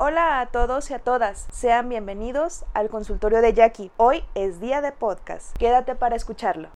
Hola a todos y a todas, sean bienvenidos al consultorio de Jackie. Hoy es día de podcast, quédate para escucharlo.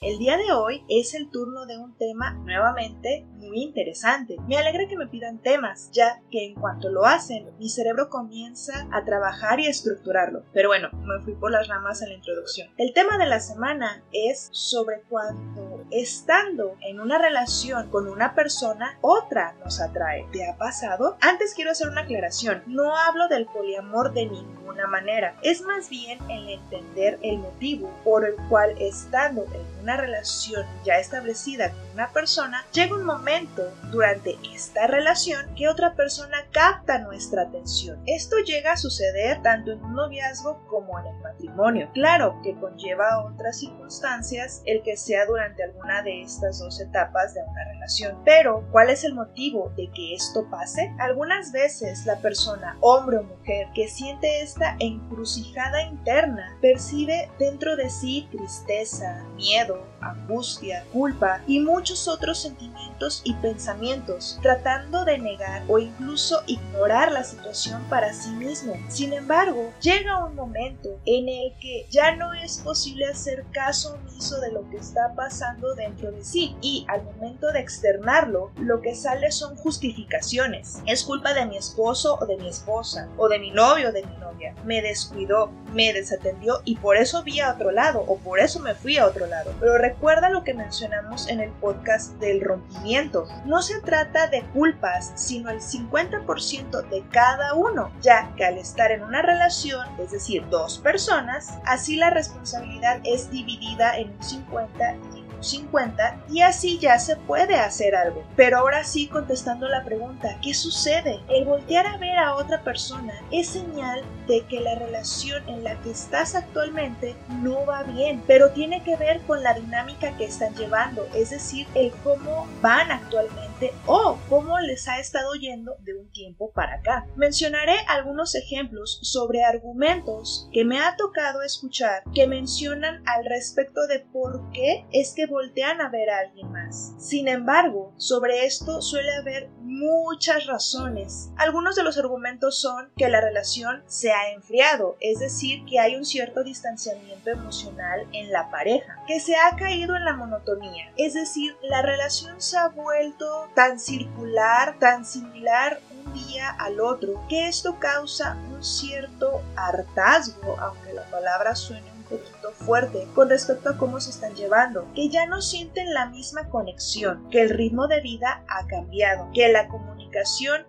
El día de hoy es el turno de un tema nuevamente muy interesante. Me alegra que me pidan temas, ya que en cuanto lo hacen, mi cerebro comienza a trabajar y a estructurarlo. Pero bueno, me fui por las ramas en la introducción. El tema de la semana es sobre cuando estando en una relación con una persona, otra nos atrae. ¿Te ha pasado? Antes quiero hacer una aclaración. No hablo del poliamor de ninguna manera. Es más bien el entender el motivo por el cual estando en una relación ya establecida con una persona, llega un momento durante esta relación que otra persona capta nuestra atención. Esto llega a suceder tanto en un noviazgo como en el matrimonio. Claro que conlleva otras circunstancias el que sea durante alguna de estas dos etapas de una relación. Pero, ¿cuál es el motivo de que esto pase? Algunas veces la persona, hombre o mujer, que siente esta encrucijada interna, percibe dentro de sí tristeza, miedo, you. Angustia, culpa y muchos otros sentimientos y pensamientos, tratando de negar o incluso ignorar la situación para sí mismo. Sin embargo, llega un momento en el que ya no es posible hacer caso omiso de lo que está pasando dentro de sí y al momento de externarlo, lo que sale son justificaciones. Es culpa de mi esposo o de mi esposa o de mi novio o de mi novia. Me descuidó, me desatendió y por eso vi a otro lado o por eso me fui a otro lado. Pero recuerda lo que mencionamos en el podcast del rompimiento. No se trata de culpas, sino el 50% de cada uno, ya que al estar en una relación, es decir, dos personas, así la responsabilidad es dividida en un 50 y 50 y así ya se puede hacer algo. Pero ahora sí contestando la pregunta, ¿qué sucede? El voltear a ver a otra persona es señal de que la relación en la que estás actualmente no va bien, pero tiene que ver con la dinámica que están llevando, es decir, el cómo van actualmente o cómo les ha estado yendo de un tiempo para acá. Mencionaré algunos ejemplos sobre argumentos que me ha tocado escuchar que mencionan al respecto de por qué es que voltean a ver a alguien más. Sin embargo, sobre esto suele haber muchas razones. Algunos de los argumentos son que la relación se ha enfriado, es decir, que hay un cierto distanciamiento emocional en la pareja, que se ha caído en la monotonía, es decir, la relación se ha vuelto tan circular, tan similar un día al otro, que esto causa un cierto hartazgo, aunque la palabra suene fuerte con respecto a cómo se están llevando, que ya no sienten la misma conexión, que el ritmo de vida ha cambiado, que la comunicación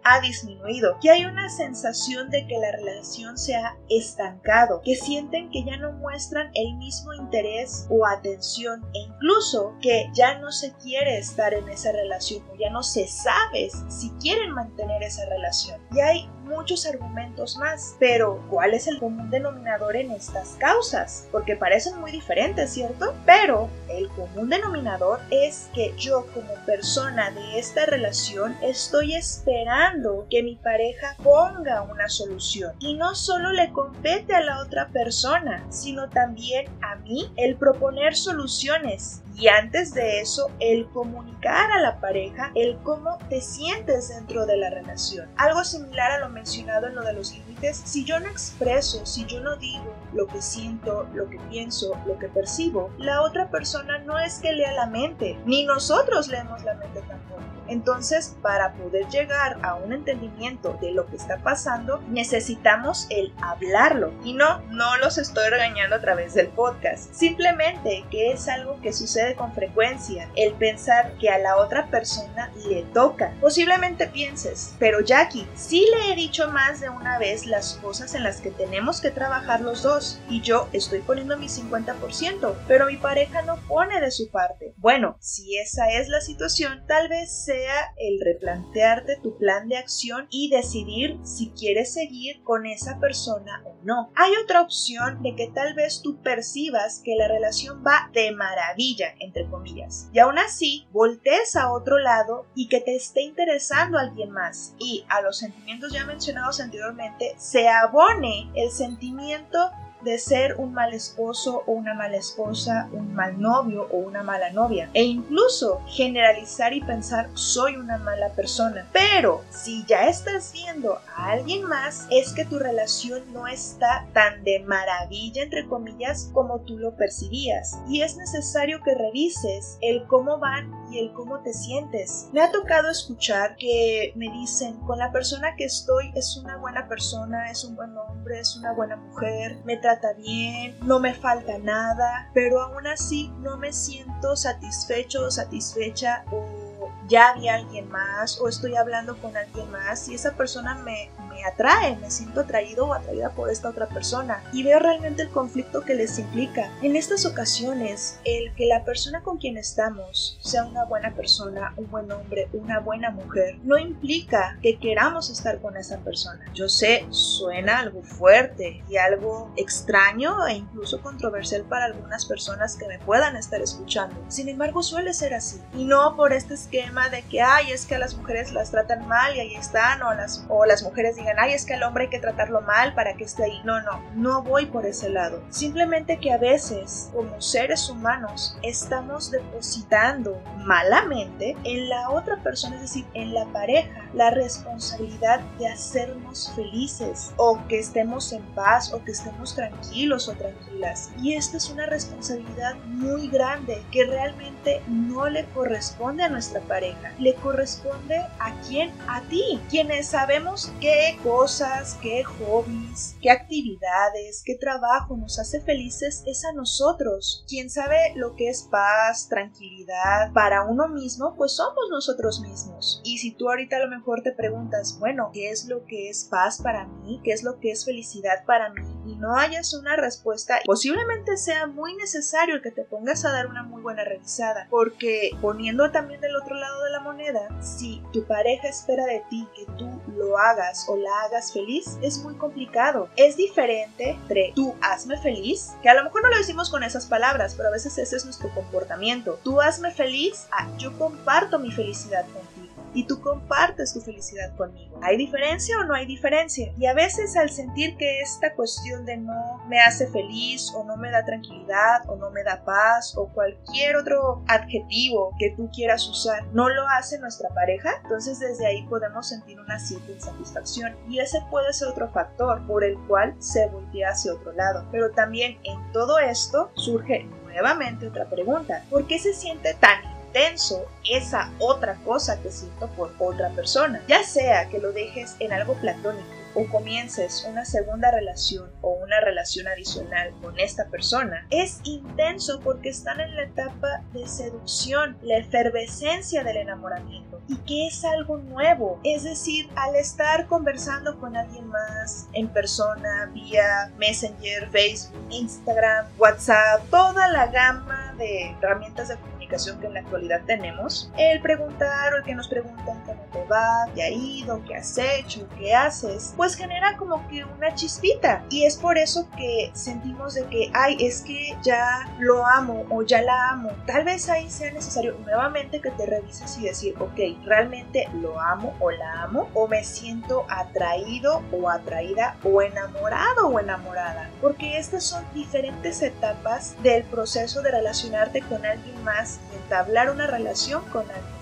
ha disminuido, que hay una sensación de que la relación se ha estancado, que sienten que ya no muestran el mismo interés o atención e incluso que ya no se quiere estar en esa relación o ya no se sabe si quieren mantener esa relación. Y hay muchos argumentos más, pero ¿cuál es el común denominador en estas causas? Porque parecen muy diferentes, ¿cierto? Pero el común denominador es que yo como persona de esta relación estoy esperando que mi pareja ponga una solución. Y no solo le compete a la otra persona, sino también a mí el proponer soluciones. Y antes de eso, el comunicar a la pareja el cómo te sientes dentro de la relación. Algo similar a lo mencionado en lo de los límites, si yo no expreso, si yo no digo lo que siento, lo que pienso, lo que percibo, la otra persona no es que lea la mente, ni nosotros leemos la mente tampoco. Entonces, para poder llegar a un entendimiento de lo que está pasando, necesitamos el hablarlo. Y no, no los estoy regañando a través del podcast. Simplemente que es algo que sucede con frecuencia, el pensar que a la otra persona le toca. Posiblemente pienses, pero Jackie, sí le he dicho más de una vez las cosas en las que tenemos que trabajar los dos y yo estoy poniendo mi 50%, pero mi pareja no pone de su parte. Bueno, si esa es la situación, tal vez sea el replantearte tu plan de acción y decidir si quieres seguir con esa persona o no. Hay otra opción de que tal vez tú percibas que la relación va de maravilla, entre comillas, y aún así voltees a otro lado y que te esté interesando alguien más y a los sentimientos ya mencionados anteriormente se abone el sentimiento de ser un mal esposo o una mala esposa, un mal novio o una mala novia. E incluso generalizar y pensar soy una mala persona. Pero si ya estás viendo a alguien más, es que tu relación no está tan de maravilla, entre comillas, como tú lo percibías. Y es necesario que revises el cómo van y el cómo te sientes. Me ha tocado escuchar que me dicen, con la persona que estoy es una buena persona, es un buen hombre, es una buena mujer, me trata bien, no me falta nada, pero aún así no me siento satisfecho o satisfecha o ya había alguien más o estoy hablando con alguien más y esa persona me, atrae, me siento atraído o atraída por esta otra persona y veo realmente el conflicto que les implica. En estas ocasiones, el que la persona con quien estamos sea una buena persona, un buen hombre, una buena mujer, no implica que queramos estar con esa persona. Yo sé, suena algo fuerte y algo extraño e incluso controversial para algunas personas que me puedan estar escuchando. Sin embargo, suele ser así. Y no por este esquema de que, ay, es que a las mujeres las tratan mal y ahí están, o las, o las mujeres digan, ay, es que al hombre hay que tratarlo mal para que esté ahí. No, no, no voy por ese lado. Simplemente que a veces, como seres humanos, estamos depositando malamente en la otra persona, es decir, en la pareja, la responsabilidad de hacernos felices o que estemos en paz o que estemos tranquilos o tranquilas. Y esta es una responsabilidad muy grande que realmente no le corresponde a nuestra pareja, le corresponde a quién, a ti, quienes sabemos qué cosas, qué hobbies, qué actividades, qué trabajo nos hace felices es a nosotros. Quien sabe lo que es paz, tranquilidad para uno mismo, pues somos nosotros mismos. Y si tú ahorita a lo mejor te preguntas, bueno, ¿qué es lo que es paz para mí? ¿Qué es lo que es felicidad para mí? No hayas una respuesta, posiblemente sea muy necesario que te pongas a dar una muy buena revisada, porque poniendo también del otro lado de la moneda, si tu pareja espera de ti que tú lo hagas o la hagas feliz, es muy complicado. Es diferente entre tú hazme feliz, que a lo mejor no lo decimos con esas palabras, pero a veces ese es nuestro comportamiento. Tú hazme feliz, a yo comparto mi felicidad contigo y tú compartes tu felicidad conmigo. ¿Hay diferencia o no hay diferencia? Y a veces al sentir que esta cuestión de no me hace feliz o no me da tranquilidad o no me da paz o cualquier otro adjetivo que tú quieras usar no lo hace nuestra pareja, entonces desde ahí podemos sentir una cierta insatisfacción y ese puede ser otro factor por el cual se voltea hacia otro lado. Pero también en todo esto surge nuevamente otra pregunta. ¿Por qué se siente tan intenso esa otra cosa que siento por otra persona. Ya sea que lo dejes en algo platónico o comiences una segunda relación o una relación adicional con esta persona, es intenso porque están en la etapa de seducción, la efervescencia del enamoramiento y que es algo nuevo. Es decir, al estar conversando con alguien más en persona, vía Messenger, Facebook, Instagram, WhatsApp, toda la gama de herramientas de comunicación que en la actualidad tenemos, el preguntar o el que nos preguntan cómo te va, qué ha ido, qué has hecho, qué haces, pues genera como que una chispita. Y es por eso que sentimos de que, ay, es que ya lo amo o ya la amo. Tal vez ahí sea necesario nuevamente que te revises y decir, ok, realmente lo amo o la amo o me siento atraído o atraída o enamorado o enamorada. Porque estas son diferentes etapas del proceso de relacionarte con alguien más entablar una relación con alguien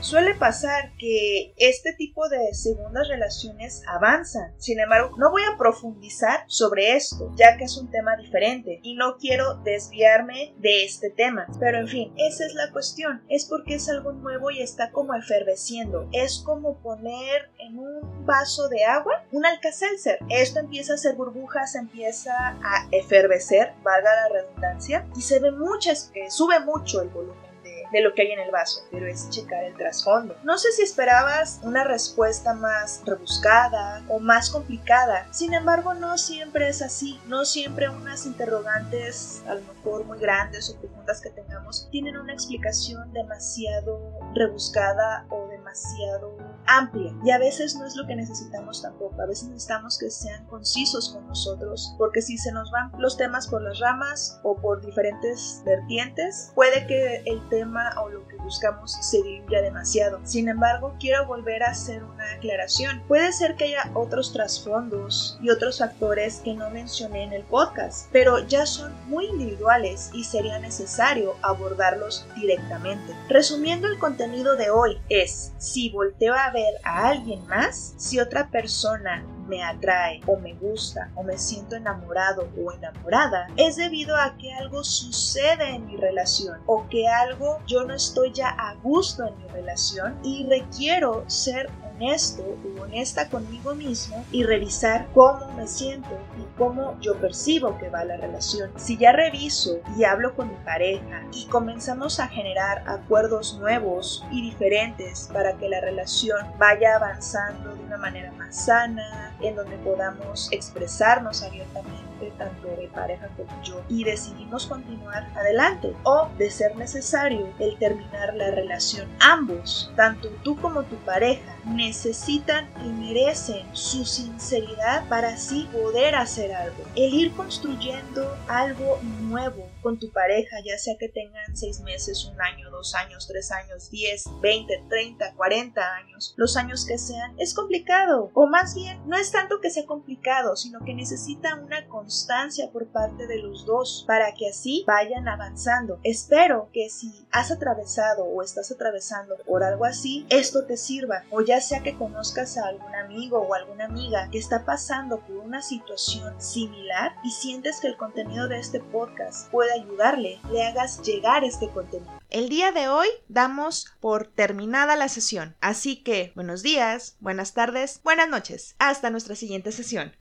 Suele pasar que este tipo de segundas relaciones avanzan. Sin embargo, no voy a profundizar sobre esto, ya que es un tema diferente y no quiero desviarme de este tema. Pero en fin, esa es la cuestión. Es porque es algo nuevo y está como eferveciendo. Es como poner en un vaso de agua un alcacelser. Esto empieza a hacer burbujas, empieza a efervecer, valga la redundancia, y se ve muchas, que sube mucho el volumen de lo que hay en el vaso, pero es checar el trasfondo. No sé si esperabas una respuesta más rebuscada o más complicada, sin embargo no siempre es así, no siempre unas interrogantes a lo mejor muy grandes o preguntas que tengamos tienen una explicación demasiado rebuscada o demasiado amplia y a veces no es lo que necesitamos tampoco. A veces necesitamos que sean concisos con nosotros porque si se nos van los temas por las ramas o por diferentes vertientes, puede que el tema o lo que buscamos se diluya demasiado. Sin embargo, quiero volver a hacer una aclaración. Puede ser que haya otros trasfondos y otros factores que no mencioné en el podcast, pero ya son muy individuales y sería necesario abordarlos directamente. Resumiendo el contenido de hoy es, si volteo a ver a alguien más, si otra persona me atrae o me gusta o me siento enamorado o enamorada es debido a que algo sucede en mi relación o que algo yo no estoy ya a gusto en mi relación y requiero ser honesto o honesta conmigo mismo y revisar cómo me siento y cómo yo percibo que va la relación. Si ya reviso y hablo con mi pareja y comenzamos a generar acuerdos nuevos y diferentes para que la relación vaya avanzando de una manera más sana, en donde podamos expresarnos abiertamente tanto de pareja como yo y decidimos continuar adelante o de ser necesario el terminar la relación. Ambos, tanto tú como tu pareja, necesitan y merecen su sinceridad para así poder hacer algo. El ir construyendo algo nuevo con tu pareja, ya sea que tengan seis meses, un año, dos años, tres años, diez, veinte, treinta, cuarenta años, los años que sean, es complicado. O más bien, no es tanto que sea complicado, sino que necesita una constancia por parte de los dos para que así vayan avanzando. Espero que si has atravesado o estás atravesando por algo así, esto te sirva. O ya sea que conozcas a algún amigo o alguna amiga que está pasando por una situación similar y sientes que el contenido de este podcast puede ayudarle, le hagas llegar este contenido. El día de hoy damos por terminada la sesión, así que buenos días, buenas tardes, buenas noches. Hasta nuestra siguiente sesión.